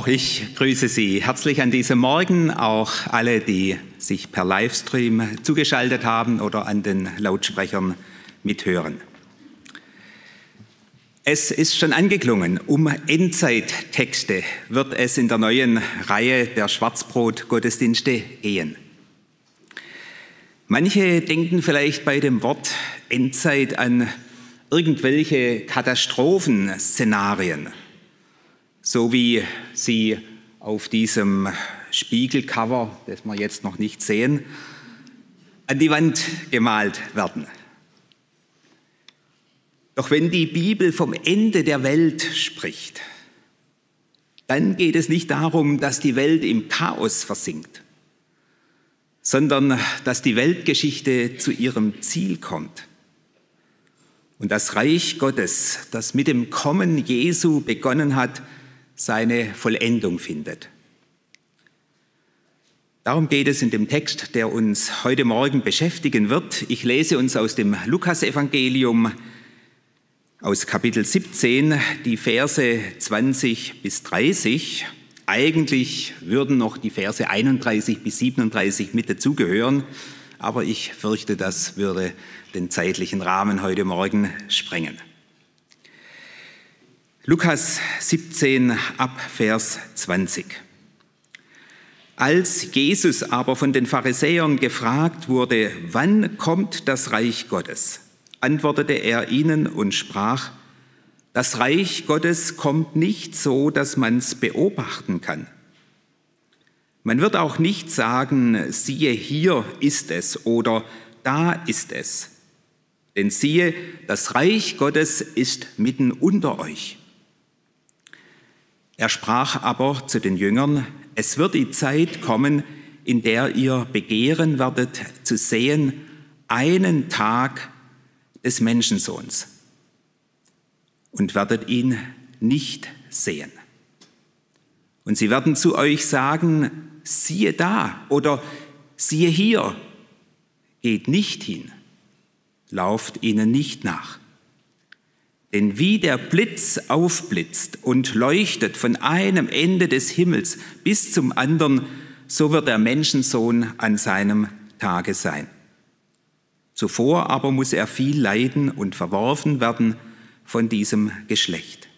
Auch ich grüße Sie herzlich an diesem Morgen, auch alle, die sich per Livestream zugeschaltet haben oder an den Lautsprechern mithören. Es ist schon angeklungen, um Endzeittexte wird es in der neuen Reihe der Schwarzbrot-Gottesdienste gehen. Manche denken vielleicht bei dem Wort Endzeit an irgendwelche Katastrophenszenarien so wie sie auf diesem Spiegelcover, das wir jetzt noch nicht sehen, an die Wand gemalt werden. Doch wenn die Bibel vom Ende der Welt spricht, dann geht es nicht darum, dass die Welt im Chaos versinkt, sondern dass die Weltgeschichte zu ihrem Ziel kommt. Und das Reich Gottes, das mit dem Kommen Jesu begonnen hat, seine Vollendung findet. Darum geht es in dem Text, der uns heute Morgen beschäftigen wird. Ich lese uns aus dem Lukasevangelium aus Kapitel 17 die Verse 20 bis 30. Eigentlich würden noch die Verse 31 bis 37 mit dazugehören, aber ich fürchte, das würde den zeitlichen Rahmen heute Morgen sprengen. Lukas 17 ab Vers 20. Als Jesus aber von den Pharisäern gefragt wurde, wann kommt das Reich Gottes, antwortete er ihnen und sprach, das Reich Gottes kommt nicht so, dass man es beobachten kann. Man wird auch nicht sagen, siehe, hier ist es oder da ist es. Denn siehe, das Reich Gottes ist mitten unter euch. Er sprach aber zu den Jüngern, es wird die Zeit kommen, in der ihr begehren werdet zu sehen einen Tag des Menschensohns und werdet ihn nicht sehen. Und sie werden zu euch sagen, siehe da oder siehe hier, geht nicht hin, lauft ihnen nicht nach. Denn wie der Blitz aufblitzt und leuchtet von einem Ende des Himmels bis zum anderen, so wird der Menschensohn an seinem Tage sein. Zuvor aber muss er viel leiden und verworfen werden von diesem Geschlecht.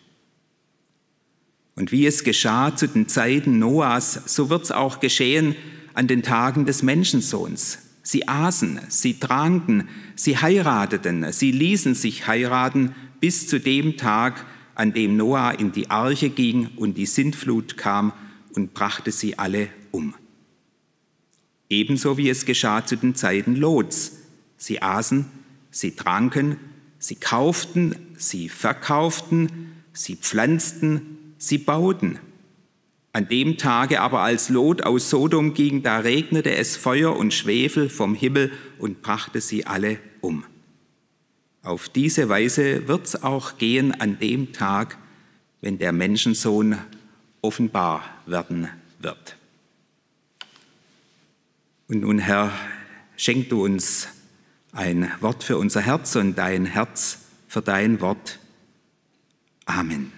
Und wie es geschah zu den Zeiten Noahs, so wird es auch geschehen an den Tagen des Menschensohns. Sie aßen, sie tranken, sie heirateten, sie ließen sich heiraten bis zu dem Tag, an dem Noah in die Arche ging und die Sintflut kam und brachte sie alle um. Ebenso wie es geschah zu den Zeiten Lots. Sie aßen, sie tranken, sie kauften, sie verkauften, sie pflanzten, sie bauten. An dem Tage aber, als Lot aus Sodom ging, da regnete es Feuer und Schwefel vom Himmel und brachte sie alle um. Auf diese Weise wird es auch gehen an dem Tag, wenn der Menschensohn offenbar werden wird. Und nun, Herr, schenk du uns ein Wort für unser Herz und dein Herz für dein Wort. Amen.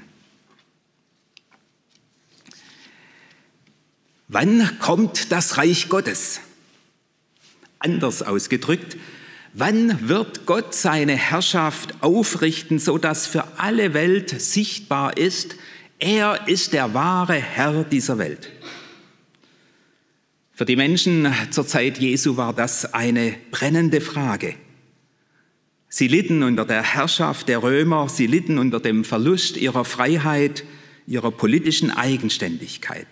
Wann kommt das Reich Gottes? Anders ausgedrückt, Wann wird Gott seine Herrschaft aufrichten, sodass für alle Welt sichtbar ist, er ist der wahre Herr dieser Welt? Für die Menschen zur Zeit Jesu war das eine brennende Frage. Sie litten unter der Herrschaft der Römer, sie litten unter dem Verlust ihrer Freiheit, ihrer politischen Eigenständigkeit.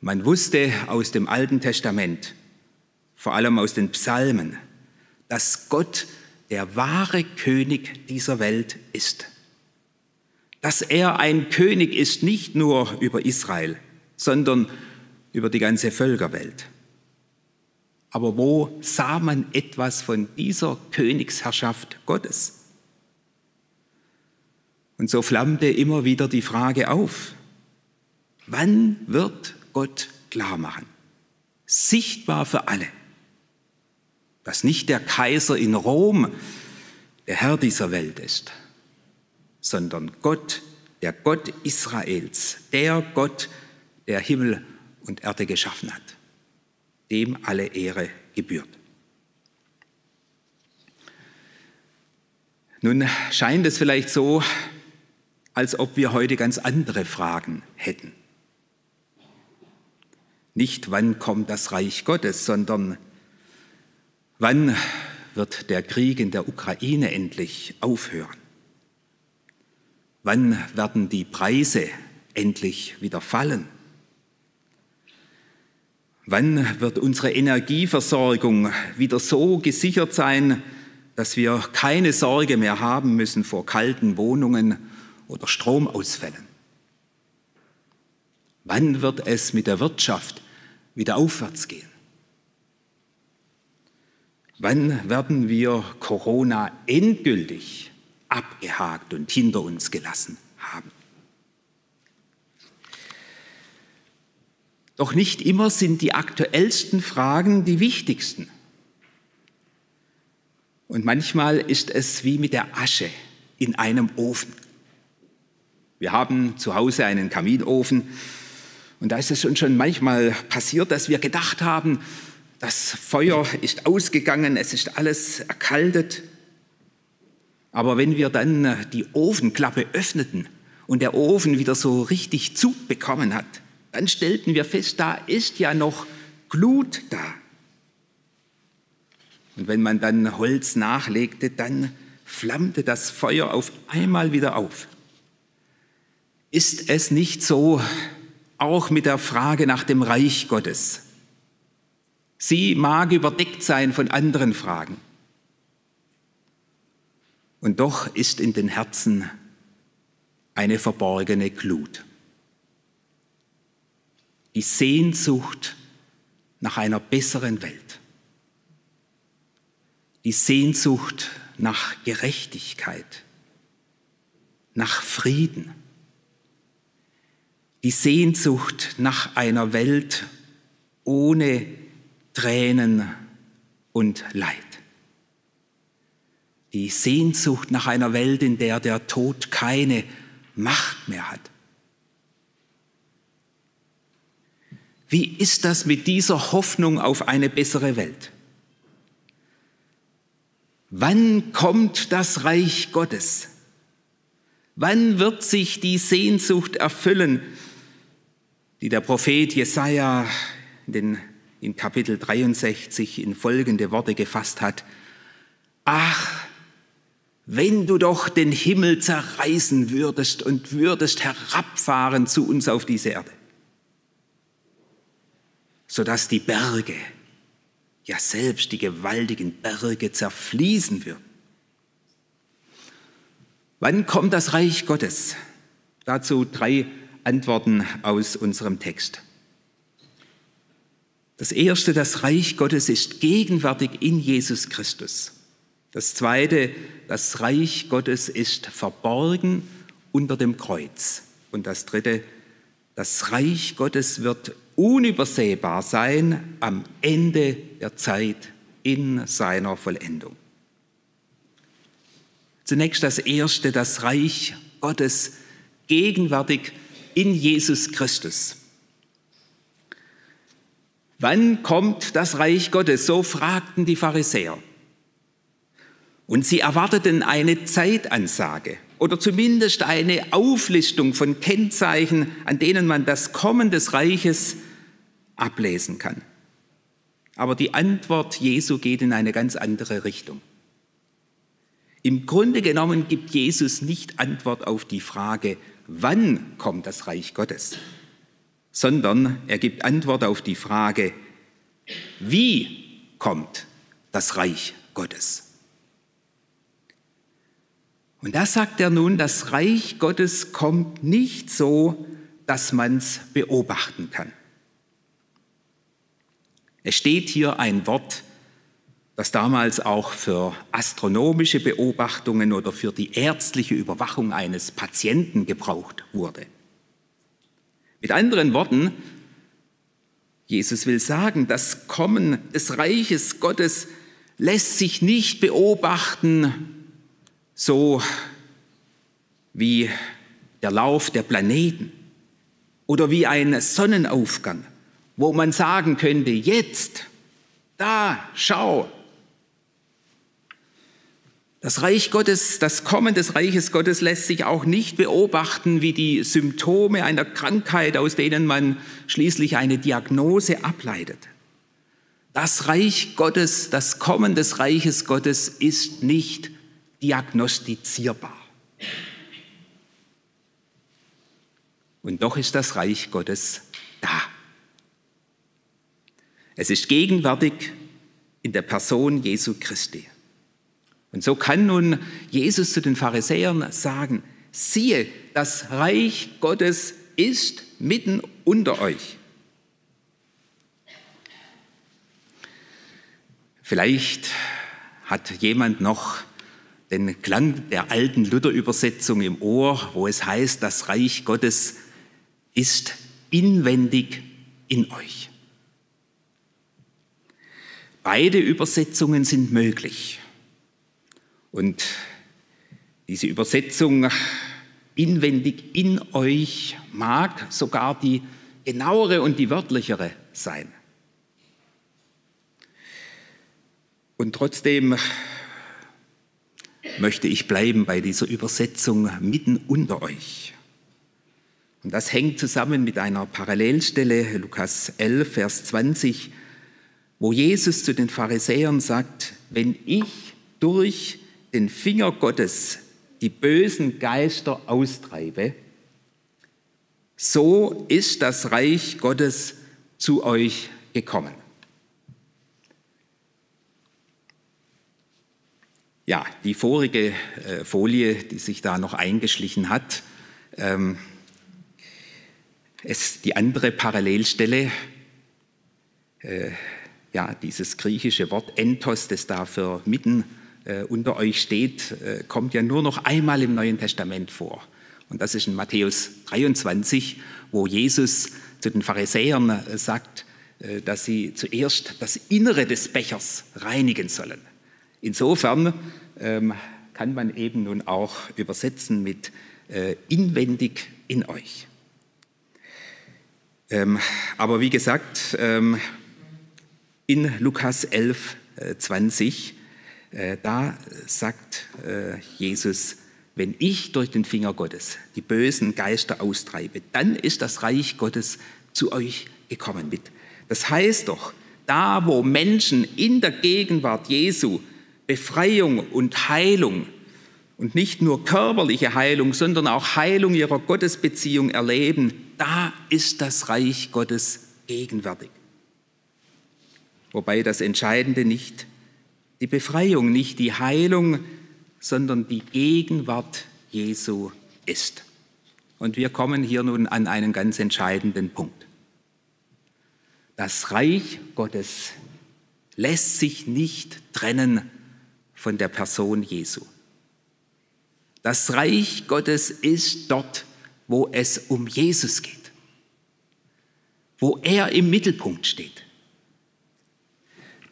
Man wusste aus dem Alten Testament, vor allem aus den Psalmen, dass Gott der wahre König dieser Welt ist. Dass er ein König ist nicht nur über Israel, sondern über die ganze Völkerwelt. Aber wo sah man etwas von dieser Königsherrschaft Gottes? Und so flammte immer wieder die Frage auf, wann wird Gott klar machen, sichtbar für alle, dass nicht der Kaiser in Rom der Herr dieser Welt ist, sondern Gott, der Gott Israels, der Gott, der Himmel und Erde geschaffen hat dem alle Ehre gebührt. Nun scheint es vielleicht so, als ob wir heute ganz andere Fragen hätten. Nicht wann kommt das Reich Gottes, sondern wann wird der Krieg in der Ukraine endlich aufhören? Wann werden die Preise endlich wieder fallen? Wann wird unsere Energieversorgung wieder so gesichert sein, dass wir keine Sorge mehr haben müssen vor kalten Wohnungen oder Stromausfällen? Wann wird es mit der Wirtschaft wieder aufwärts gehen? Wann werden wir Corona endgültig abgehakt und hinter uns gelassen haben? Doch nicht immer sind die aktuellsten Fragen die wichtigsten. Und manchmal ist es wie mit der Asche in einem Ofen. Wir haben zu Hause einen Kaminofen und da ist es uns schon manchmal passiert, dass wir gedacht haben, das Feuer ist ausgegangen, es ist alles erkaltet. Aber wenn wir dann die Ofenklappe öffneten und der Ofen wieder so richtig Zug bekommen hat, dann stellten wir fest, da ist ja noch Glut da. Und wenn man dann Holz nachlegte, dann flammte das Feuer auf einmal wieder auf. Ist es nicht so auch mit der Frage nach dem Reich Gottes? Sie mag überdeckt sein von anderen Fragen. Und doch ist in den Herzen eine verborgene Glut. Die Sehnsucht nach einer besseren Welt, die Sehnsucht nach Gerechtigkeit, nach Frieden, die Sehnsucht nach einer Welt ohne Tränen und Leid. Die Sehnsucht nach einer Welt, in der der Tod keine Macht mehr hat. Wie ist das mit dieser Hoffnung auf eine bessere Welt? Wann kommt das Reich Gottes? Wann wird sich die Sehnsucht erfüllen, die der Prophet Jesaja in, in Kapitel 63 in folgende Worte gefasst hat? Ach, wenn du doch den Himmel zerreißen würdest und würdest herabfahren zu uns auf diese Erde sodass die Berge, ja selbst die gewaltigen Berge zerfließen würden. Wann kommt das Reich Gottes? Dazu drei Antworten aus unserem Text. Das erste, das Reich Gottes ist gegenwärtig in Jesus Christus. Das zweite, das Reich Gottes ist verborgen unter dem Kreuz. Und das dritte, das Reich Gottes wird unübersehbar sein am Ende der Zeit in seiner Vollendung. Zunächst das Erste, das Reich Gottes gegenwärtig in Jesus Christus. Wann kommt das Reich Gottes? So fragten die Pharisäer. Und sie erwarteten eine Zeitansage oder zumindest eine Auflistung von Kennzeichen, an denen man das Kommen des Reiches ablesen kann. Aber die Antwort Jesu geht in eine ganz andere Richtung. Im Grunde genommen gibt Jesus nicht Antwort auf die Frage, wann kommt das Reich Gottes, sondern er gibt Antwort auf die Frage, wie kommt das Reich Gottes. Und da sagt er nun, das Reich Gottes kommt nicht so, dass man es beobachten kann. Es steht hier ein Wort, das damals auch für astronomische Beobachtungen oder für die ärztliche Überwachung eines Patienten gebraucht wurde. Mit anderen Worten, Jesus will sagen, das Kommen des Reiches Gottes lässt sich nicht beobachten, so wie der Lauf der Planeten oder wie ein Sonnenaufgang, wo man sagen könnte, jetzt, da, schau, das Reich Gottes, das Kommen des Reiches Gottes lässt sich auch nicht beobachten wie die Symptome einer Krankheit, aus denen man schließlich eine Diagnose ableitet. Das Reich Gottes, das Kommen des Reiches Gottes ist nicht diagnostizierbar. Und doch ist das Reich Gottes da. Es ist gegenwärtig in der Person Jesu Christi. Und so kann nun Jesus zu den Pharisäern sagen, siehe, das Reich Gottes ist mitten unter euch. Vielleicht hat jemand noch den Klang der alten Luther-Übersetzung im Ohr, wo es heißt, das Reich Gottes ist inwendig in euch. Beide Übersetzungen sind möglich. Und diese Übersetzung inwendig in euch mag sogar die genauere und die wörtlichere sein. Und trotzdem möchte ich bleiben bei dieser Übersetzung mitten unter euch. Und das hängt zusammen mit einer Parallelstelle, Lukas 11, Vers 20, wo Jesus zu den Pharisäern sagt, wenn ich durch den Finger Gottes die bösen Geister austreibe, so ist das Reich Gottes zu euch gekommen. Ja, die vorige äh, Folie, die sich da noch eingeschlichen hat, ähm, ist die andere Parallelstelle, äh, ja, dieses griechische Wort Entos, das da für mitten äh, unter euch steht, äh, kommt ja nur noch einmal im Neuen Testament vor. Und das ist in Matthäus 23, wo Jesus zu den Pharisäern äh, sagt, äh, dass sie zuerst das Innere des Bechers reinigen sollen. Insofern ähm, kann man eben nun auch übersetzen mit äh, inwendig in euch. Ähm, aber wie gesagt, ähm, in Lukas 11, 20 äh, da sagt äh, Jesus, wenn ich durch den Finger Gottes die bösen Geister austreibe, dann ist das Reich Gottes zu euch gekommen mit. Das heißt doch, da wo Menschen in der Gegenwart Jesu Befreiung und Heilung und nicht nur körperliche Heilung, sondern auch Heilung ihrer Gottesbeziehung erleben, da ist das Reich Gottes gegenwärtig. Wobei das Entscheidende nicht die Befreiung, nicht die Heilung, sondern die Gegenwart Jesu ist. Und wir kommen hier nun an einen ganz entscheidenden Punkt. Das Reich Gottes lässt sich nicht trennen von der Person Jesu. Das Reich Gottes ist dort, wo es um Jesus geht, wo er im Mittelpunkt steht.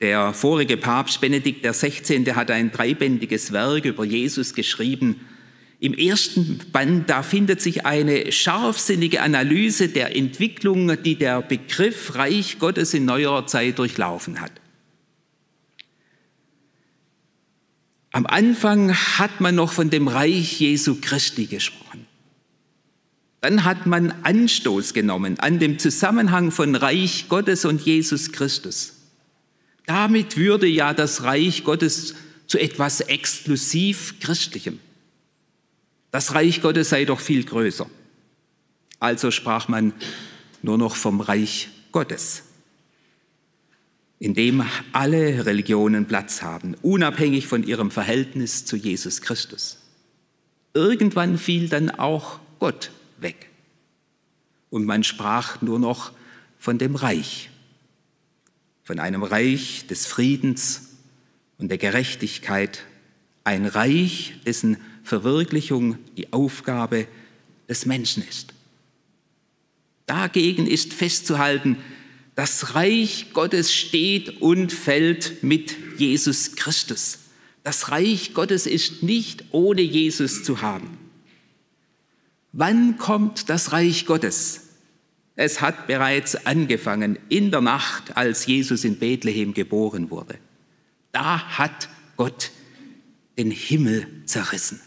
Der vorige Papst Benedikt XVI. hat ein dreibändiges Werk über Jesus geschrieben. Im ersten Band, da findet sich eine scharfsinnige Analyse der Entwicklung, die der Begriff Reich Gottes in neuerer Zeit durchlaufen hat. Am Anfang hat man noch von dem Reich Jesu Christi gesprochen. Dann hat man Anstoß genommen an dem Zusammenhang von Reich Gottes und Jesus Christus. Damit würde ja das Reich Gottes zu etwas exklusiv Christlichem. Das Reich Gottes sei doch viel größer. Also sprach man nur noch vom Reich Gottes, in dem alle Religionen Platz haben, unabhängig von ihrem Verhältnis zu Jesus Christus. Irgendwann fiel dann auch Gott weg. und man sprach nur noch von dem Reich, von einem Reich des Friedens und der Gerechtigkeit, ein Reich, dessen Verwirklichung die Aufgabe des Menschen ist. Dagegen ist festzuhalten, das Reich Gottes steht und fällt mit Jesus Christus. Das Reich Gottes ist nicht ohne Jesus zu haben. Wann kommt das Reich Gottes? Es hat bereits angefangen in der Nacht, als Jesus in Bethlehem geboren wurde. Da hat Gott den Himmel zerrissen.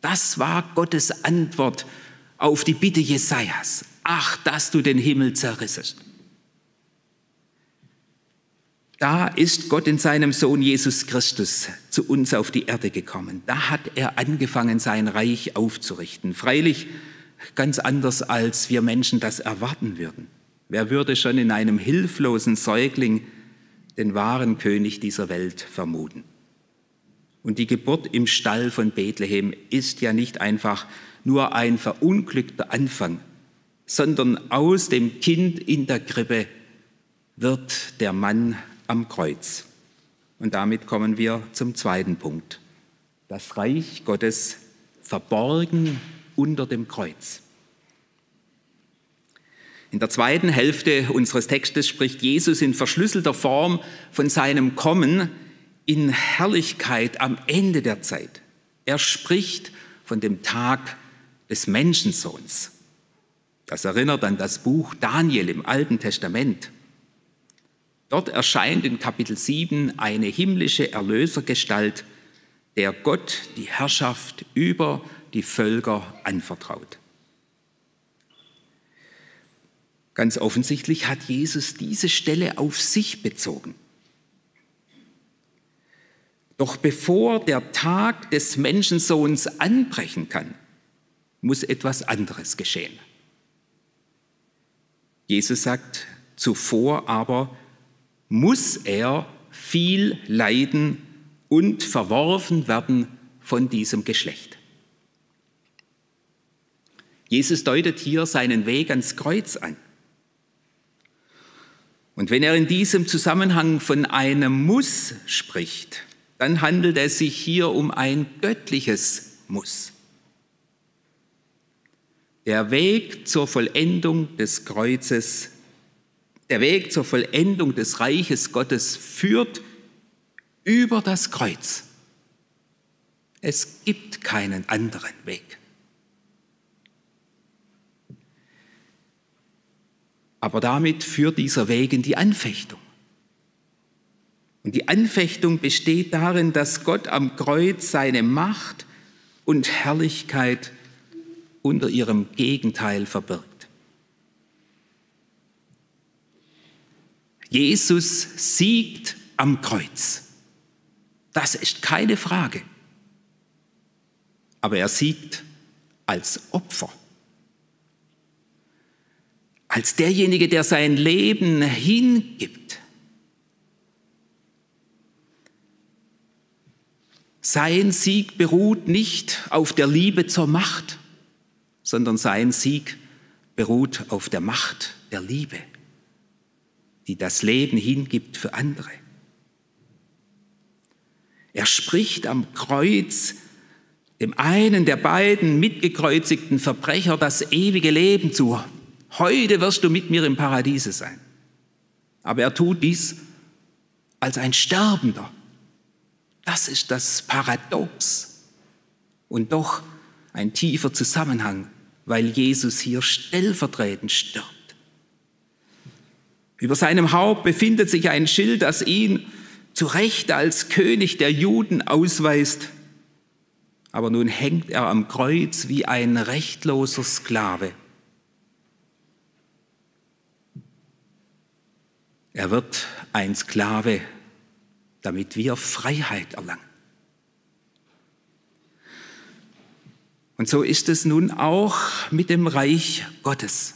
Das war Gottes Antwort auf die Bitte Jesajas. Ach, dass du den Himmel zerrissest. Da ist Gott in seinem Sohn Jesus Christus zu uns auf die Erde gekommen. Da hat er angefangen, sein Reich aufzurichten. Freilich ganz anders, als wir Menschen das erwarten würden. Wer würde schon in einem hilflosen Säugling den wahren König dieser Welt vermuten? Und die Geburt im Stall von Bethlehem ist ja nicht einfach nur ein verunglückter Anfang, sondern aus dem Kind in der Krippe wird der Mann am Kreuz. Und damit kommen wir zum zweiten Punkt. Das Reich Gottes verborgen unter dem Kreuz. In der zweiten Hälfte unseres Textes spricht Jesus in verschlüsselter Form von seinem Kommen in Herrlichkeit am Ende der Zeit. Er spricht von dem Tag des Menschensohns. Das erinnert an das Buch Daniel im Alten Testament. Dort erscheint in Kapitel 7 eine himmlische Erlösergestalt, der Gott die Herrschaft über die Völker anvertraut. Ganz offensichtlich hat Jesus diese Stelle auf sich bezogen. Doch bevor der Tag des Menschensohns anbrechen kann, muss etwas anderes geschehen. Jesus sagt, zuvor aber muss er viel leiden und verworfen werden von diesem Geschlecht. Jesus deutet hier seinen Weg ans Kreuz an. Und wenn er in diesem Zusammenhang von einem Muss spricht, dann handelt es sich hier um ein göttliches Muss. Der Weg zur Vollendung des Kreuzes der Weg zur Vollendung des Reiches Gottes führt über das Kreuz. Es gibt keinen anderen Weg. Aber damit führt dieser Weg in die Anfechtung. Und die Anfechtung besteht darin, dass Gott am Kreuz seine Macht und Herrlichkeit unter ihrem Gegenteil verbirgt. Jesus siegt am Kreuz. Das ist keine Frage. Aber er siegt als Opfer. Als derjenige, der sein Leben hingibt. Sein Sieg beruht nicht auf der Liebe zur Macht, sondern sein Sieg beruht auf der Macht der Liebe die das Leben hingibt für andere. Er spricht am Kreuz dem einen der beiden mitgekreuzigten Verbrecher das ewige Leben zu. Heute wirst du mit mir im Paradiese sein. Aber er tut dies als ein Sterbender. Das ist das Paradox und doch ein tiefer Zusammenhang, weil Jesus hier stellvertretend stirbt. Über seinem Haupt befindet sich ein Schild, das ihn zu Recht als König der Juden ausweist. Aber nun hängt er am Kreuz wie ein rechtloser Sklave. Er wird ein Sklave, damit wir Freiheit erlangen. Und so ist es nun auch mit dem Reich Gottes.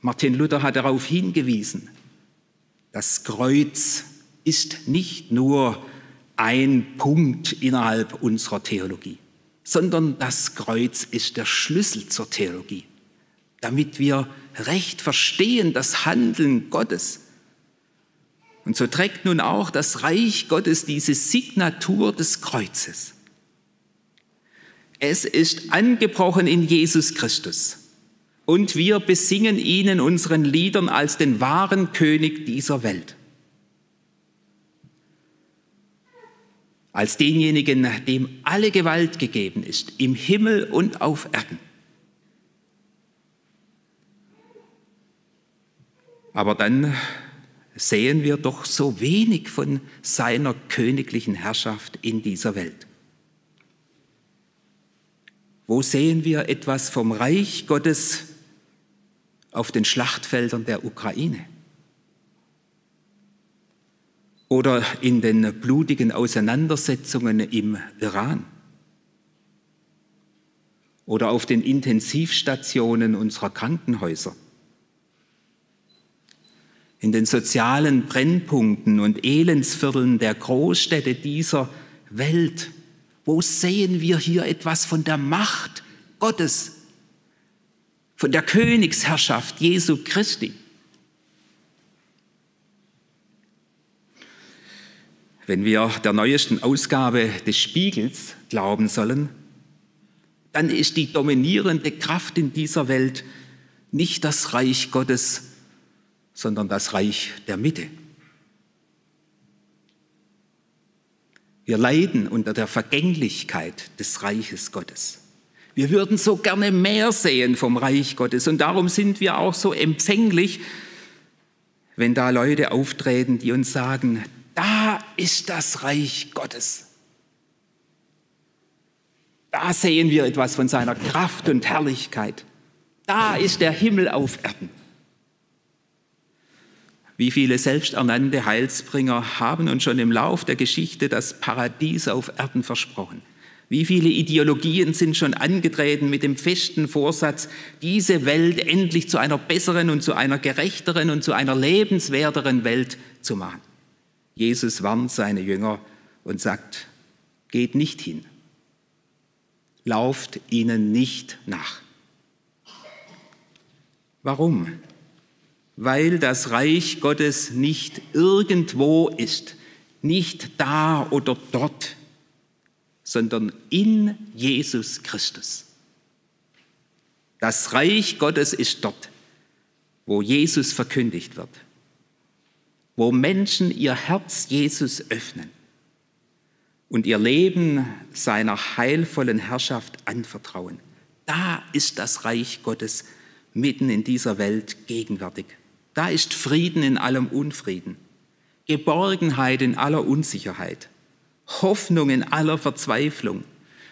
Martin Luther hat darauf hingewiesen, das Kreuz ist nicht nur ein Punkt innerhalb unserer Theologie, sondern das Kreuz ist der Schlüssel zur Theologie. damit wir recht verstehen das Handeln Gottes. Und so trägt nun auch das Reich Gottes diese Signatur des Kreuzes. Es ist angebrochen in Jesus Christus und wir besingen ihn in unseren Liedern als den wahren König dieser Welt. Als denjenigen, dem alle Gewalt gegeben ist, im Himmel und auf Erden. Aber dann sehen wir doch so wenig von seiner königlichen Herrschaft in dieser Welt. Wo sehen wir etwas vom Reich Gottes auf den Schlachtfeldern der Ukraine? Oder in den blutigen Auseinandersetzungen im Iran? Oder auf den Intensivstationen unserer Krankenhäuser? In den sozialen Brennpunkten und Elendsvierteln der Großstädte dieser Welt wo sehen wir hier etwas von der Macht Gottes, von der Königsherrschaft Jesu Christi? Wenn wir der neuesten Ausgabe des Spiegels glauben sollen, dann ist die dominierende Kraft in dieser Welt nicht das Reich Gottes, sondern das Reich der Mitte. Wir leiden unter der Vergänglichkeit des Reiches Gottes. Wir würden so gerne mehr sehen vom Reich Gottes und darum sind wir auch so empfänglich, wenn da Leute auftreten, die uns sagen, da ist das Reich Gottes. Da sehen wir etwas von seiner Kraft und Herrlichkeit. Da ist der Himmel auf Erden. Wie viele selbsternannte Heilsbringer haben uns schon im Lauf der Geschichte das Paradies auf Erden versprochen? Wie viele Ideologien sind schon angetreten mit dem festen Vorsatz, diese Welt endlich zu einer besseren und zu einer gerechteren und zu einer lebenswerteren Welt zu machen? Jesus warnt seine Jünger und sagt, geht nicht hin, lauft ihnen nicht nach. Warum? Weil das Reich Gottes nicht irgendwo ist, nicht da oder dort, sondern in Jesus Christus. Das Reich Gottes ist dort, wo Jesus verkündigt wird, wo Menschen ihr Herz Jesus öffnen und ihr Leben seiner heilvollen Herrschaft anvertrauen. Da ist das Reich Gottes mitten in dieser Welt gegenwärtig. Da ist Frieden in allem Unfrieden, Geborgenheit in aller Unsicherheit, Hoffnung in aller Verzweiflung,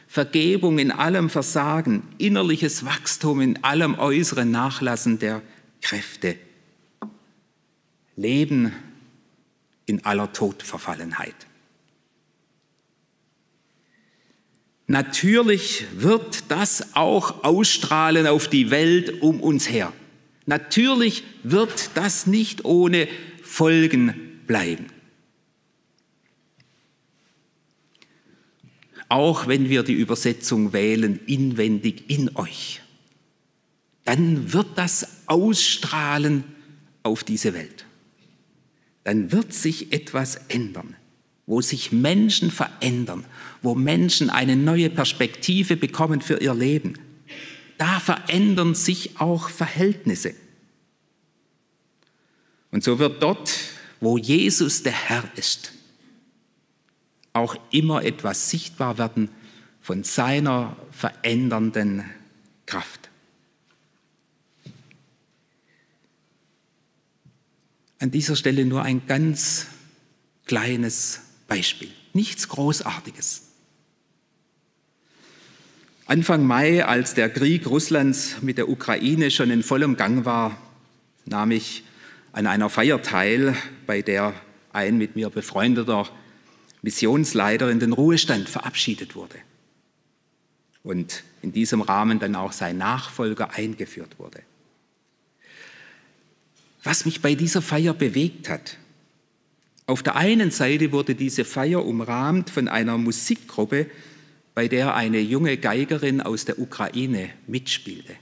Vergebung in allem Versagen, innerliches Wachstum in allem äußeren Nachlassen der Kräfte, Leben in aller Todverfallenheit. Natürlich wird das auch ausstrahlen auf die Welt um uns her. Natürlich wird das nicht ohne Folgen bleiben. Auch wenn wir die Übersetzung wählen, inwendig in euch, dann wird das ausstrahlen auf diese Welt. Dann wird sich etwas ändern, wo sich Menschen verändern, wo Menschen eine neue Perspektive bekommen für ihr Leben da verändern sich auch Verhältnisse. Und so wird dort, wo Jesus der Herr ist, auch immer etwas sichtbar werden von seiner verändernden Kraft. An dieser Stelle nur ein ganz kleines Beispiel, nichts Großartiges. Anfang Mai, als der Krieg Russlands mit der Ukraine schon in vollem Gang war, nahm ich an einer Feier teil, bei der ein mit mir befreundeter Missionsleiter in den Ruhestand verabschiedet wurde und in diesem Rahmen dann auch sein Nachfolger eingeführt wurde. Was mich bei dieser Feier bewegt hat, auf der einen Seite wurde diese Feier umrahmt von einer Musikgruppe, bei der eine junge Geigerin aus der Ukraine mitspielte.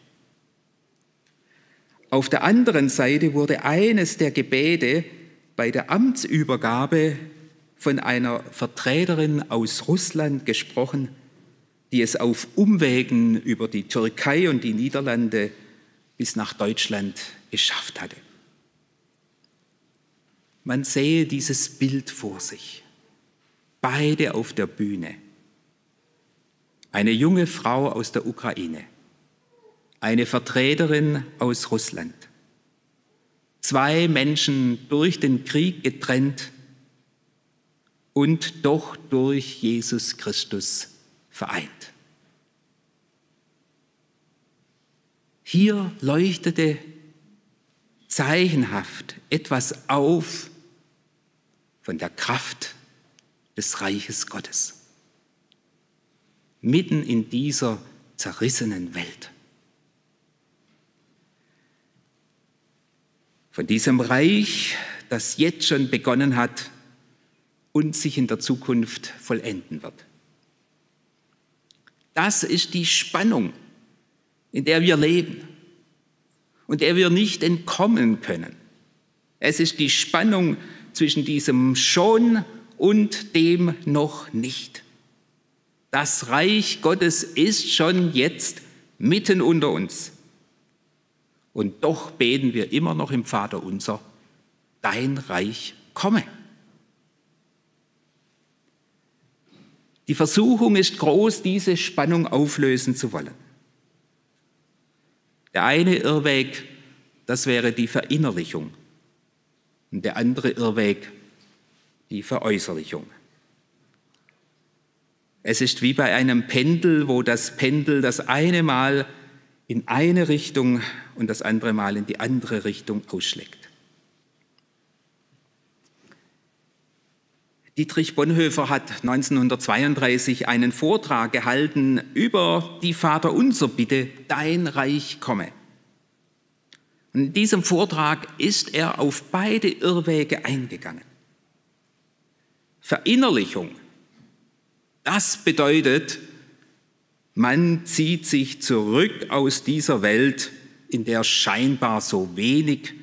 Auf der anderen Seite wurde eines der Gebete bei der Amtsübergabe von einer Vertreterin aus Russland gesprochen, die es auf Umwegen über die Türkei und die Niederlande bis nach Deutschland geschafft hatte. Man sehe dieses Bild vor sich, beide auf der Bühne. Eine junge Frau aus der Ukraine, eine Vertreterin aus Russland. Zwei Menschen durch den Krieg getrennt, und doch durch Jesus Christus vereint. Hier leuchtete zeichenhaft etwas auf von der Kraft des Reiches Gottes. Mitten in dieser zerrissenen Welt. Von diesem Reich, das jetzt schon begonnen hat, und sich in der Zukunft vollenden wird. Das ist die Spannung, in der wir leben und der wir nicht entkommen können. Es ist die Spannung zwischen diesem schon und dem noch nicht. Das Reich Gottes ist schon jetzt mitten unter uns. Und doch beten wir immer noch im Vater unser, dein Reich komme. Die Versuchung ist groß, diese Spannung auflösen zu wollen. Der eine Irrweg, das wäre die Verinnerlichung. Und der andere Irrweg, die Veräußerlichung. Es ist wie bei einem Pendel, wo das Pendel das eine Mal in eine Richtung und das andere Mal in die andere Richtung ausschlägt. Dietrich Bonhoeffer hat 1932 einen Vortrag gehalten über die Vaterunser Bitte, dein Reich komme. Und in diesem Vortrag ist er auf beide Irrwege eingegangen. Verinnerlichung, das bedeutet, man zieht sich zurück aus dieser Welt, in der scheinbar so wenig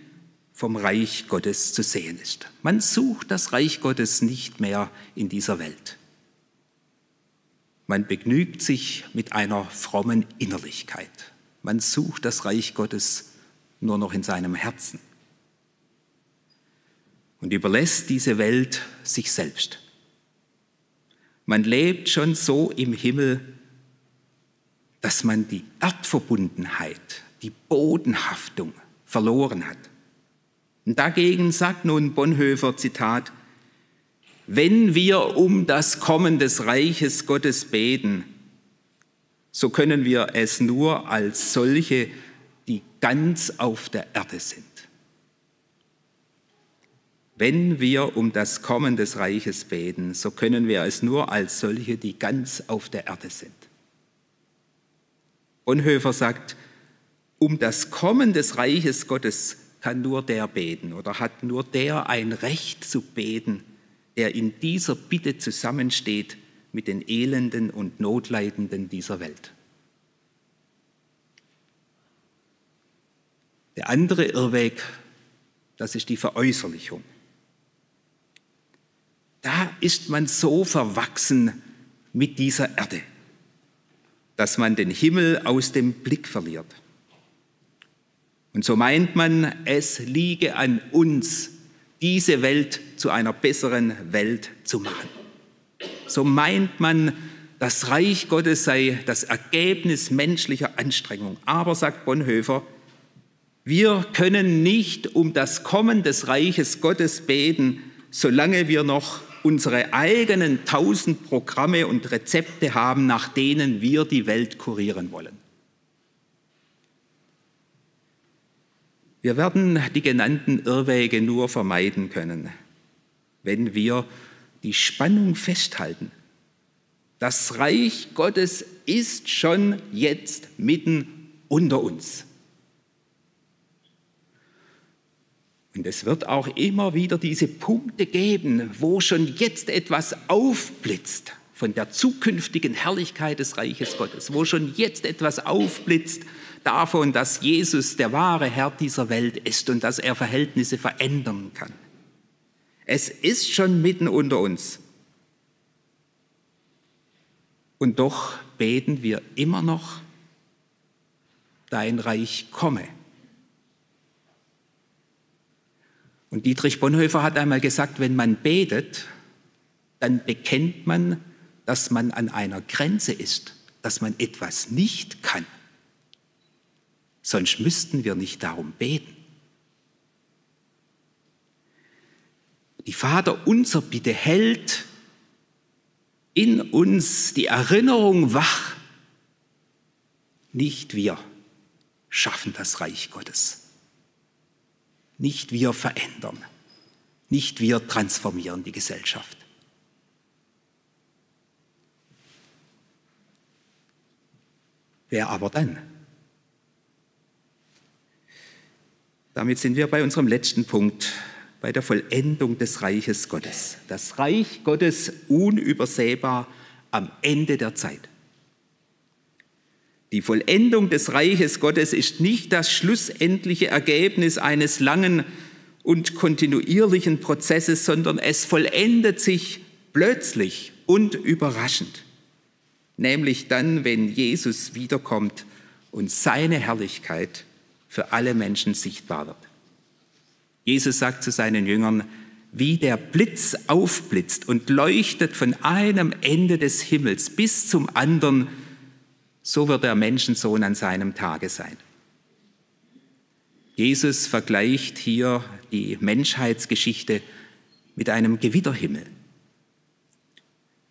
vom Reich Gottes zu sehen ist. Man sucht das Reich Gottes nicht mehr in dieser Welt. Man begnügt sich mit einer frommen Innerlichkeit. Man sucht das Reich Gottes nur noch in seinem Herzen und überlässt diese Welt sich selbst. Man lebt schon so im Himmel, dass man die Erdverbundenheit, die Bodenhaftung verloren hat. Und dagegen sagt nun Bonhoeffer, Zitat, wenn wir um das Kommen des Reiches Gottes beten, so können wir es nur als solche, die ganz auf der Erde sind. Wenn wir um das Kommen des Reiches beten, so können wir es nur als solche, die ganz auf der Erde sind. Bonhoeffer sagt, um das Kommen des Reiches Gottes kann nur der beten oder hat nur der ein Recht zu beten, der in dieser Bitte zusammensteht mit den Elenden und Notleidenden dieser Welt. Der andere Irrweg, das ist die Veräußerlichung. Da ist man so verwachsen mit dieser Erde, dass man den Himmel aus dem Blick verliert. Und so meint man, es liege an uns, diese Welt zu einer besseren Welt zu machen. So meint man, das Reich Gottes sei das Ergebnis menschlicher Anstrengung. Aber, sagt Bonhoeffer, wir können nicht um das Kommen des Reiches Gottes beten, solange wir noch unsere eigenen tausend Programme und Rezepte haben, nach denen wir die Welt kurieren wollen. Wir werden die genannten Irrwege nur vermeiden können, wenn wir die Spannung festhalten. Das Reich Gottes ist schon jetzt mitten unter uns. Und es wird auch immer wieder diese Punkte geben, wo schon jetzt etwas aufblitzt von der zukünftigen Herrlichkeit des Reiches Gottes, wo schon jetzt etwas aufblitzt davon, dass Jesus der wahre Herr dieser Welt ist und dass er Verhältnisse verändern kann. Es ist schon mitten unter uns. Und doch beten wir immer noch, dein Reich komme. Und Dietrich Bonhoeffer hat einmal gesagt, wenn man betet, dann bekennt man, dass man an einer Grenze ist, dass man etwas nicht kann. Sonst müssten wir nicht darum beten. Die Vater unser Bitte hält in uns die Erinnerung wach. Nicht wir schaffen das Reich Gottes. Nicht wir verändern. Nicht wir transformieren die Gesellschaft. Wer aber dann? Damit sind wir bei unserem letzten Punkt, bei der Vollendung des Reiches Gottes. Das Reich Gottes unübersehbar am Ende der Zeit. Die Vollendung des Reiches Gottes ist nicht das schlussendliche Ergebnis eines langen und kontinuierlichen Prozesses, sondern es vollendet sich plötzlich und überraschend nämlich dann, wenn Jesus wiederkommt und seine Herrlichkeit für alle Menschen sichtbar wird. Jesus sagt zu seinen Jüngern, wie der Blitz aufblitzt und leuchtet von einem Ende des Himmels bis zum anderen, so wird der Menschensohn an seinem Tage sein. Jesus vergleicht hier die Menschheitsgeschichte mit einem Gewitterhimmel.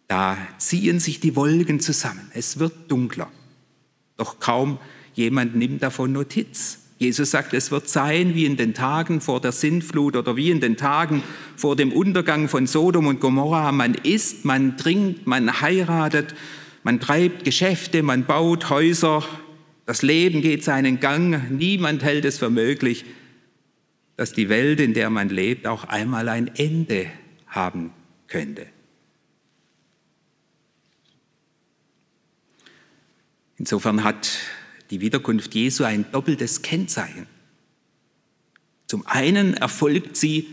Da ziehen sich die Wolken zusammen. Es wird dunkler. Doch kaum jemand nimmt davon Notiz. Jesus sagt, es wird sein wie in den Tagen vor der Sintflut oder wie in den Tagen vor dem Untergang von Sodom und Gomorra. Man isst, man trinkt, man heiratet, man treibt Geschäfte, man baut Häuser. Das Leben geht seinen Gang. Niemand hält es für möglich, dass die Welt, in der man lebt, auch einmal ein Ende haben könnte. Insofern hat die Wiederkunft Jesu ein doppeltes Kennzeichen. Zum einen erfolgt sie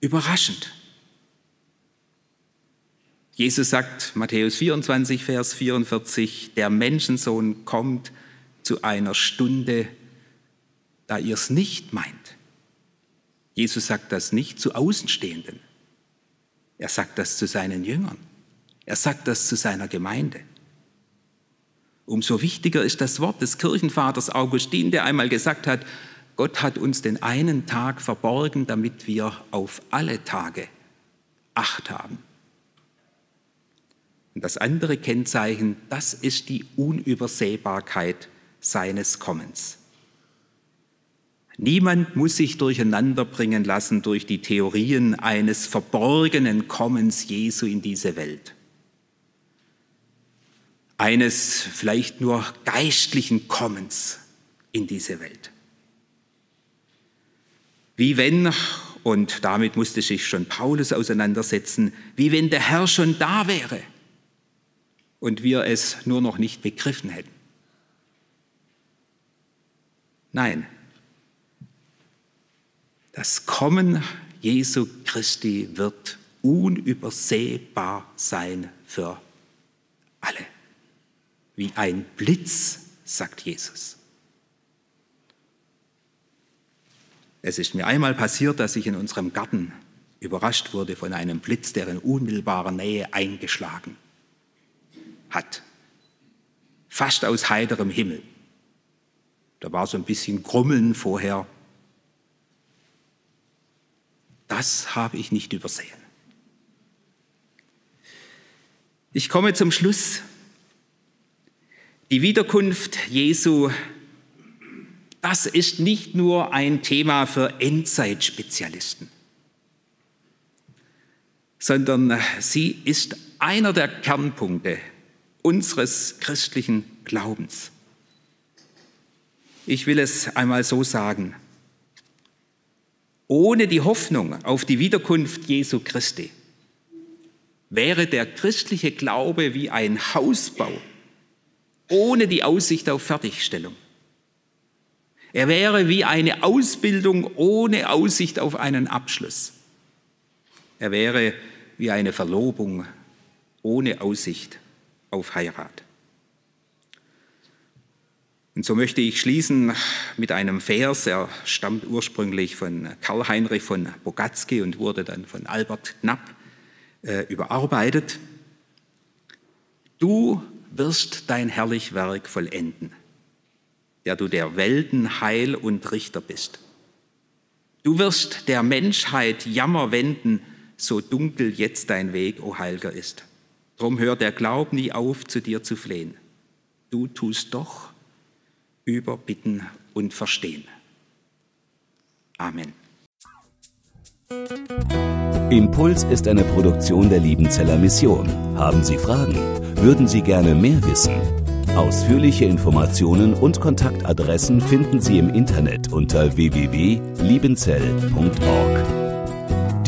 überraschend. Jesus sagt, Matthäus 24, Vers 44, der Menschensohn kommt zu einer Stunde, da ihr es nicht meint. Jesus sagt das nicht zu Außenstehenden. Er sagt das zu seinen Jüngern. Er sagt das zu seiner Gemeinde. Umso wichtiger ist das Wort des Kirchenvaters Augustin, der einmal gesagt hat, Gott hat uns den einen Tag verborgen, damit wir auf alle Tage Acht haben. Und das andere Kennzeichen, das ist die Unübersehbarkeit seines Kommens. Niemand muss sich durcheinander bringen lassen durch die Theorien eines verborgenen Kommens Jesu in diese Welt eines vielleicht nur geistlichen Kommens in diese Welt. Wie wenn, und damit musste sich schon Paulus auseinandersetzen, wie wenn der Herr schon da wäre und wir es nur noch nicht begriffen hätten. Nein, das Kommen Jesu Christi wird unübersehbar sein für alle wie ein Blitz, sagt Jesus. Es ist mir einmal passiert, dass ich in unserem Garten überrascht wurde von einem Blitz, der in unmittelbarer Nähe eingeschlagen hat. Fast aus heiterem Himmel. Da war so ein bisschen Grummeln vorher. Das habe ich nicht übersehen. Ich komme zum Schluss die Wiederkunft Jesu, das ist nicht nur ein Thema für Endzeitspezialisten, sondern sie ist einer der Kernpunkte unseres christlichen Glaubens. Ich will es einmal so sagen. Ohne die Hoffnung auf die Wiederkunft Jesu Christi wäre der christliche Glaube wie ein Hausbau ohne die Aussicht auf Fertigstellung. Er wäre wie eine Ausbildung ohne Aussicht auf einen Abschluss. Er wäre wie eine Verlobung ohne Aussicht auf Heirat. Und so möchte ich schließen mit einem Vers, er stammt ursprünglich von Karl Heinrich von Bogatzky und wurde dann von Albert Knapp äh, überarbeitet. Du wirst dein herrlich Werk vollenden, der du der Welten Heil und Richter bist. Du wirst der Menschheit Jammer wenden, so dunkel jetzt dein Weg, o Heilger, ist. Drum hört der Glaub nie auf, zu dir zu flehen. Du tust doch über Bitten und Verstehen. Amen. Impuls ist eine Produktion der Liebenzeller Mission. Haben Sie Fragen? Würden Sie gerne mehr wissen? Ausführliche Informationen und Kontaktadressen finden Sie im Internet unter www.liebenzell.org.